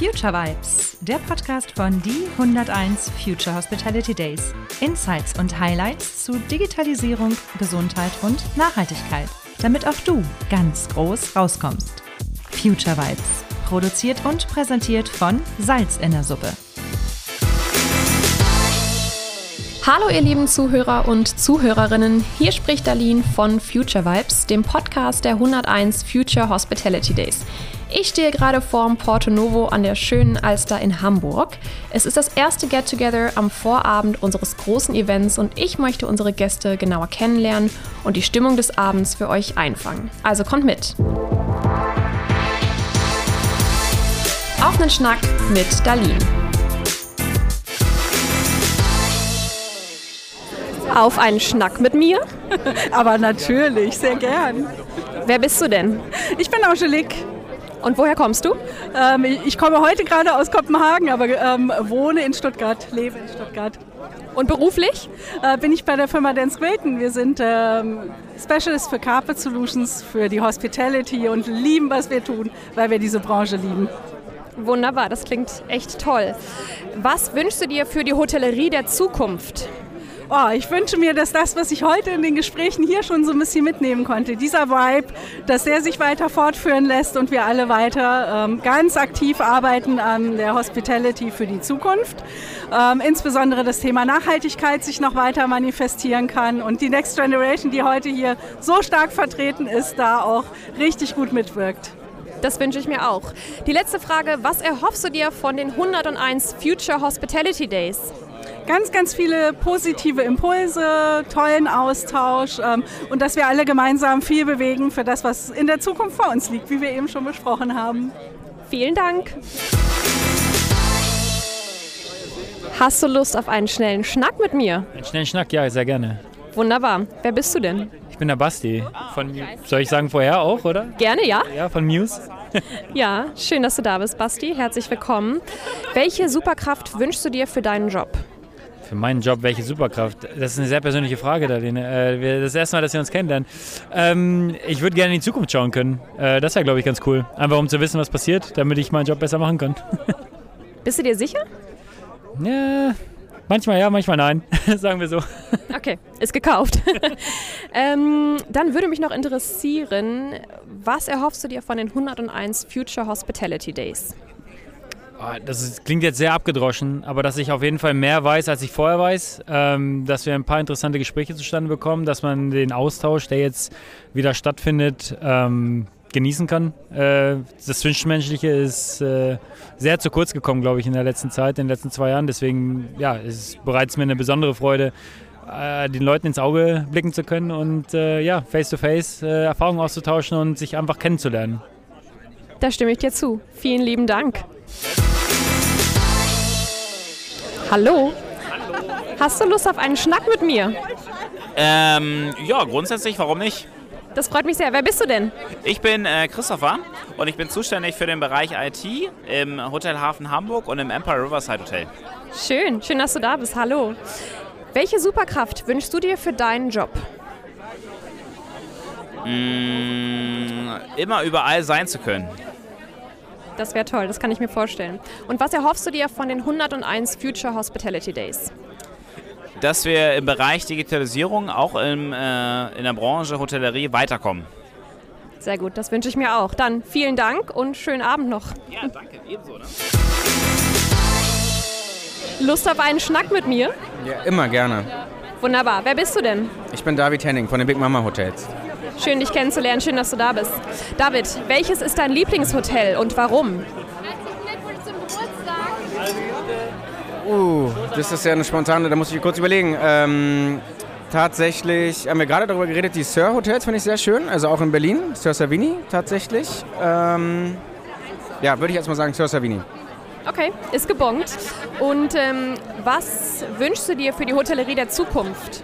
Future Vibes, der Podcast von die 101 Future Hospitality Days. Insights und Highlights zu Digitalisierung, Gesundheit und Nachhaltigkeit, damit auch du ganz groß rauskommst. Future Vibes, produziert und präsentiert von Salz in der Suppe. Hallo ihr lieben Zuhörer und Zuhörerinnen, hier spricht Darlene von Future Vibes, dem Podcast der 101 Future Hospitality Days. Ich stehe gerade vorm Porto Novo an der schönen Alster in Hamburg. Es ist das erste Get-Together am Vorabend unseres großen Events und ich möchte unsere Gäste genauer kennenlernen und die Stimmung des Abends für euch einfangen. Also kommt mit! Auf einen Schnack mit Darlene. Auf einen Schnack mit mir? Aber natürlich, sehr gern. Wer bist du denn? Ich bin Angelique. Und woher kommst du? Ähm, ich komme heute gerade aus Kopenhagen, aber ähm, wohne in Stuttgart, lebe in Stuttgart. Und beruflich? Äh, bin ich bei der Firma Dance Wilton. Wir sind ähm, Specialist für Carpet Solutions, für die Hospitality und lieben, was wir tun, weil wir diese Branche lieben. Wunderbar, das klingt echt toll. Was wünschst du dir für die Hotellerie der Zukunft? Oh, ich wünsche mir, dass das, was ich heute in den Gesprächen hier schon so ein bisschen mitnehmen konnte, dieser Vibe, dass der sich weiter fortführen lässt und wir alle weiter ähm, ganz aktiv arbeiten an der Hospitality für die Zukunft. Ähm, insbesondere das Thema Nachhaltigkeit sich noch weiter manifestieren kann und die Next Generation, die heute hier so stark vertreten ist, da auch richtig gut mitwirkt. Das wünsche ich mir auch. Die letzte Frage, was erhoffst du dir von den 101 Future Hospitality Days? Ganz, ganz viele positive Impulse, tollen Austausch ähm, und dass wir alle gemeinsam viel bewegen für das, was in der Zukunft vor uns liegt, wie wir eben schon besprochen haben. Vielen Dank. Hast du Lust auf einen schnellen Schnack mit mir? Einen schnellen Schnack, ja, sehr gerne. Wunderbar. Wer bist du denn? Ich bin der Basti. Von, soll ich sagen vorher auch, oder? Gerne, ja. Ja, von Muse. ja, schön, dass du da bist, Basti. Herzlich willkommen. Welche Superkraft wünschst du dir für deinen Job? Für meinen Job, welche Superkraft? Das ist eine sehr persönliche Frage, Darlene. Äh, das erste Mal, dass wir uns kennenlernen. Ähm, ich würde gerne in die Zukunft schauen können. Äh, das wäre, glaube ich, ganz cool. Einfach um zu wissen, was passiert, damit ich meinen Job besser machen kann. Bist du dir sicher? Ja, manchmal ja, manchmal nein. Sagen wir so. Okay, ist gekauft. ähm, dann würde mich noch interessieren, was erhoffst du dir von den 101 Future Hospitality Days? Ah, das ist, klingt jetzt sehr abgedroschen, aber dass ich auf jeden Fall mehr weiß, als ich vorher weiß, ähm, dass wir ein paar interessante Gespräche zustande bekommen, dass man den Austausch, der jetzt wieder stattfindet, ähm, genießen kann. Äh, das Zwischenmenschliche ist äh, sehr zu kurz gekommen, glaube ich, in der letzten Zeit, in den letzten zwei Jahren. Deswegen ja, ist es bereits mir eine besondere Freude, äh, den Leuten ins Auge blicken zu können und äh, ja, face-to-face -face, äh, Erfahrungen auszutauschen und sich einfach kennenzulernen. Da stimme ich dir zu. Vielen lieben Dank. Hallo. Hallo. Hast du Lust auf einen Schnack mit mir? Ähm, ja, grundsätzlich, warum nicht? Das freut mich sehr. Wer bist du denn? Ich bin äh, Christopher und ich bin zuständig für den Bereich IT im Hotel Hafen Hamburg und im Empire Riverside Hotel. Schön, schön, dass du da bist. Hallo. Welche Superkraft wünschst du dir für deinen Job? Mm, immer überall sein zu können. Das wäre toll, das kann ich mir vorstellen. Und was erhoffst du dir von den 101 Future Hospitality Days? Dass wir im Bereich Digitalisierung auch im, äh, in der Branche Hotellerie weiterkommen. Sehr gut, das wünsche ich mir auch. Dann vielen Dank und schönen Abend noch. Ja, danke, ebenso. Ne? Lust auf einen Schnack mit mir? Ja, immer gerne. Wunderbar. Wer bist du denn? Ich bin David Henning von den Big Mama Hotels. Schön, dich kennenzulernen. Schön, dass du da bist. David, welches ist dein Lieblingshotel und warum? Uh, das ist ja eine spontane, da muss ich kurz überlegen. Ähm, tatsächlich haben wir gerade darüber geredet, die Sir Hotels finde ich sehr schön, also auch in Berlin, Sir Savini tatsächlich. Ähm, ja, würde ich erstmal sagen Sir Savini. Okay, ist gebongt. Und ähm, was wünschst du dir für die Hotellerie der Zukunft?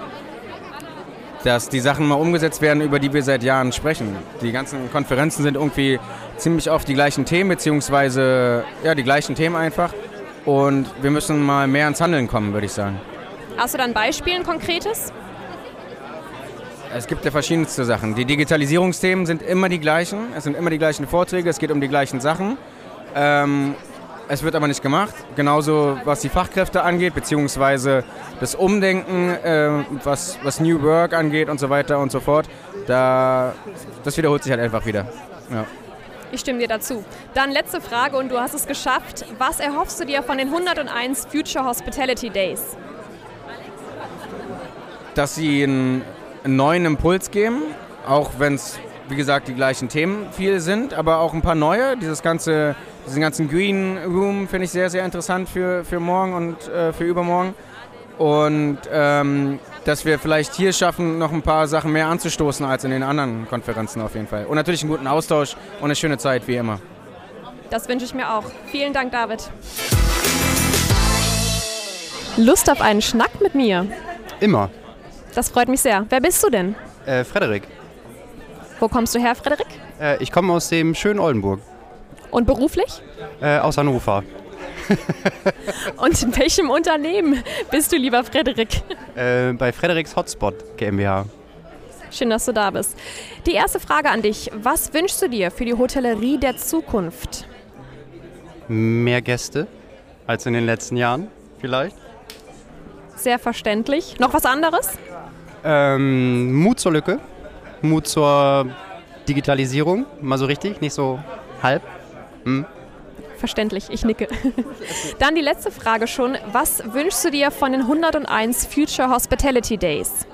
Dass die Sachen mal umgesetzt werden, über die wir seit Jahren sprechen. Die ganzen Konferenzen sind irgendwie ziemlich oft die gleichen Themen, beziehungsweise ja, die gleichen Themen einfach. Und wir müssen mal mehr ins Handeln kommen, würde ich sagen. Hast du dann Beispiel, ein konkretes? Es gibt ja verschiedenste Sachen. Die Digitalisierungsthemen sind immer die gleichen. Es sind immer die gleichen Vorträge, es geht um die gleichen Sachen. Ähm, Es wird aber nicht gemacht. Genauso was die Fachkräfte angeht, beziehungsweise das Umdenken, äh, was, was New Work angeht und so weiter und so fort. Da, das wiederholt sich halt einfach wieder. Ja. Ich stimme dir dazu. Dann letzte Frage und du hast es geschafft. Was erhoffst du dir von den 101 Future Hospitality Days? Dass sie einen, einen neuen Impuls geben, auch wenn es, wie gesagt, die gleichen Themen viel sind, aber auch ein paar neue. Dieses ganze, diesen ganzen Green Room finde ich sehr, sehr interessant für, für morgen und äh, für übermorgen. Und ähm, dass wir vielleicht hier schaffen, noch ein paar Sachen mehr anzustoßen als in den anderen Konferenzen auf jeden Fall. Und natürlich einen guten Austausch und eine schöne Zeit, wie immer. Das wünsche ich mir auch. Vielen Dank, David. Lust auf einen Schnack mit mir? Immer. Das freut mich sehr. Wer bist du denn? Äh, Frederik. Wo kommst du her, Frederik? Äh, ich komme aus dem schönen Oldenburg. Und beruflich? Äh, aus Hannover. Und in welchem Unternehmen bist du, lieber Frederik? Äh, bei Frederiks Hotspot GmbH. Schön, dass du da bist. Die erste Frage an dich. Was wünschst du dir für die Hotellerie der Zukunft? Mehr Gäste als in den letzten Jahren, vielleicht. Sehr verständlich. Noch was anderes? Ähm, Mut zur Lücke, Mut zur Digitalisierung, mal so richtig, nicht so halb. Hm. Verständlich, ich nicke. Dann die letzte Frage schon. Was wünschst du dir von den 101 Future Hospitality Days?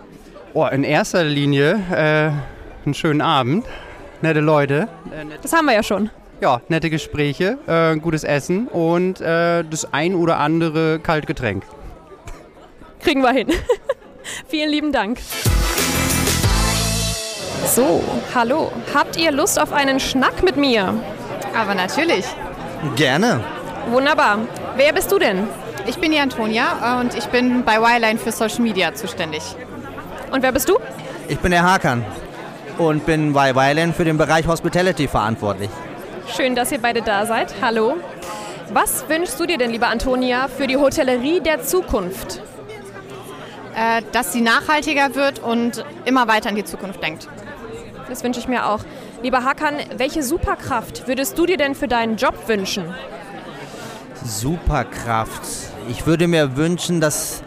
Oh, in erster Linie äh, einen schönen Abend, nette Leute, Das haben wir ja schon. ja, nette Gespräche, äh, gutes Essen und äh, das ein oder andere Kaltgetränk. Kriegen wir hin. Vielen lieben Dank. So, hallo. Habt ihr Lust auf einen Schnack mit mir? Aber natürlich. Gerne. Wunderbar. Wer bist du denn? Ich bin die Antonia und ich bin bei Wireline für Social Media zuständig. Und wer bist du? Ich bin der Hakan und bin bei Weilen für den Bereich Hospitality verantwortlich. Schön, dass ihr beide da seid. Hallo. Was wünschst du dir denn, liebe Antonia, für die Hotellerie der Zukunft? Äh, dass sie nachhaltiger wird und immer weiter in die Zukunft denkt. Das wünsche ich mir auch. Lieber Hakan, welche Superkraft würdest du dir denn für deinen Job wünschen? Superkraft. Ich würde mir wünschen, dass,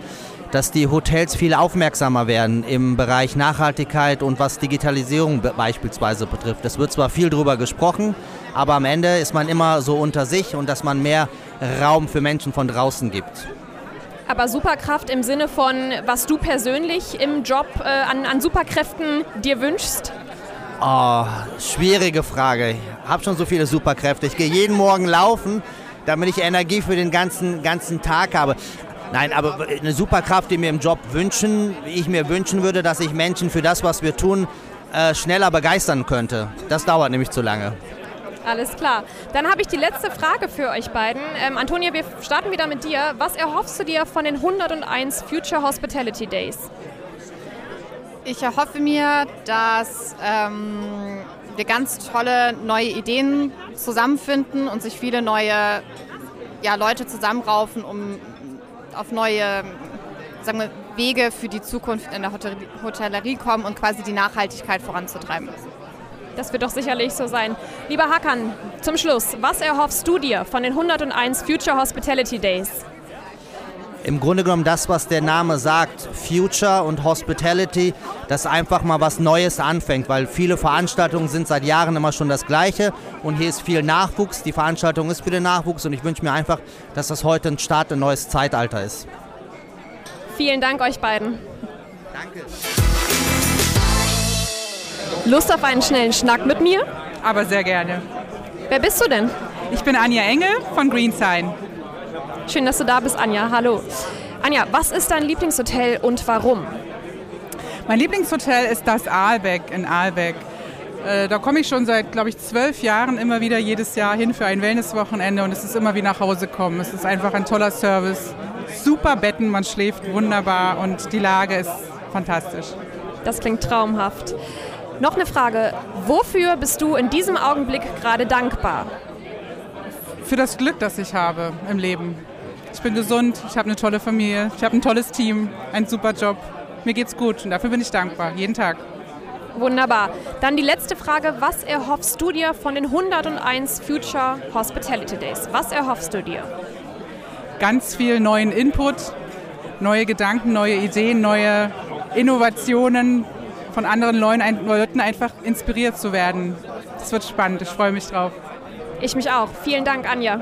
dass die Hotels viel aufmerksamer werden im Bereich Nachhaltigkeit und was Digitalisierung be- beispielsweise betrifft. Es wird zwar viel drüber gesprochen, aber am Ende ist man immer so unter sich und dass man mehr Raum für Menschen von draußen gibt. Aber Superkraft im Sinne von, was du persönlich im Job äh, an, an Superkräften dir wünschst? Oh, schwierige Frage. Ich habe schon so viele Superkräfte. Ich gehe jeden Morgen laufen, damit ich Energie für den ganzen, ganzen Tag habe. Nein, aber eine Superkraft, die mir im Job wünschen, ich mir wünschen würde, dass ich Menschen für das, was wir tun, äh, schneller begeistern könnte. Das dauert nämlich zu lange. Alles klar. Dann habe ich die letzte Frage für euch beiden. Ähm, Antonia, wir starten wieder mit dir. Was erhoffst du dir von den 101 Future Hospitality Days? Ich erhoffe mir, dass ähm, wir ganz tolle neue Ideen zusammenfinden und sich viele neue ja, Leute zusammenraufen, um auf neue sagen wir, Wege für die Zukunft in der Hotel Hotellerie kommen und quasi die Nachhaltigkeit voranzutreiben. Das wird doch sicherlich so sein. Lieber Hakan, zum Schluss, was erhoffst du dir von den 101 Future Hospitality Days? Im Grunde genommen das, was der Name sagt, Future und Hospitality, dass einfach mal was Neues anfängt, weil viele Veranstaltungen sind seit Jahren immer schon das Gleiche und hier ist viel Nachwuchs, die Veranstaltung ist für den Nachwuchs und ich wünsche mir einfach, dass das heute ein Start in ein neues Zeitalter ist. Vielen Dank euch beiden. Danke. Lust auf einen schnellen Schnack mit mir? Aber sehr gerne. Wer bist du denn? Ich bin Anja Engel von Greensign. Schön, dass du da bist, Anja. Hallo. Anja, was ist dein Lieblingshotel und warum? Mein Lieblingshotel ist das Aalbeck in Aalbeck. Äh, Da komme ich schon seit, glaube ich, zwölf Jahren immer wieder jedes Jahr hin für ein Wellnesswochenende und es ist immer wie nach Hause kommen. Es ist einfach ein toller Service. Super Betten, man schläft wunderbar und die Lage ist fantastisch. Das klingt traumhaft. Noch eine Frage. Wofür bist du in diesem Augenblick gerade dankbar? Für das Glück, das ich habe im Leben. Ich bin gesund, ich habe eine tolle Familie, ich habe ein tolles Team, einen super Job. Mir geht's gut und dafür bin ich dankbar, jeden Tag. Wunderbar. Dann die letzte Frage. Was erhoffst du dir von den 101 Future Hospitality Days? Was erhoffst du dir? Ganz viel neuen Input, neue Gedanken, neue Ideen, neue Innovationen, von anderen Leuten einfach inspiriert zu werden. Das wird spannend, ich freue mich drauf. Ich mich auch. Vielen Dank, Anja.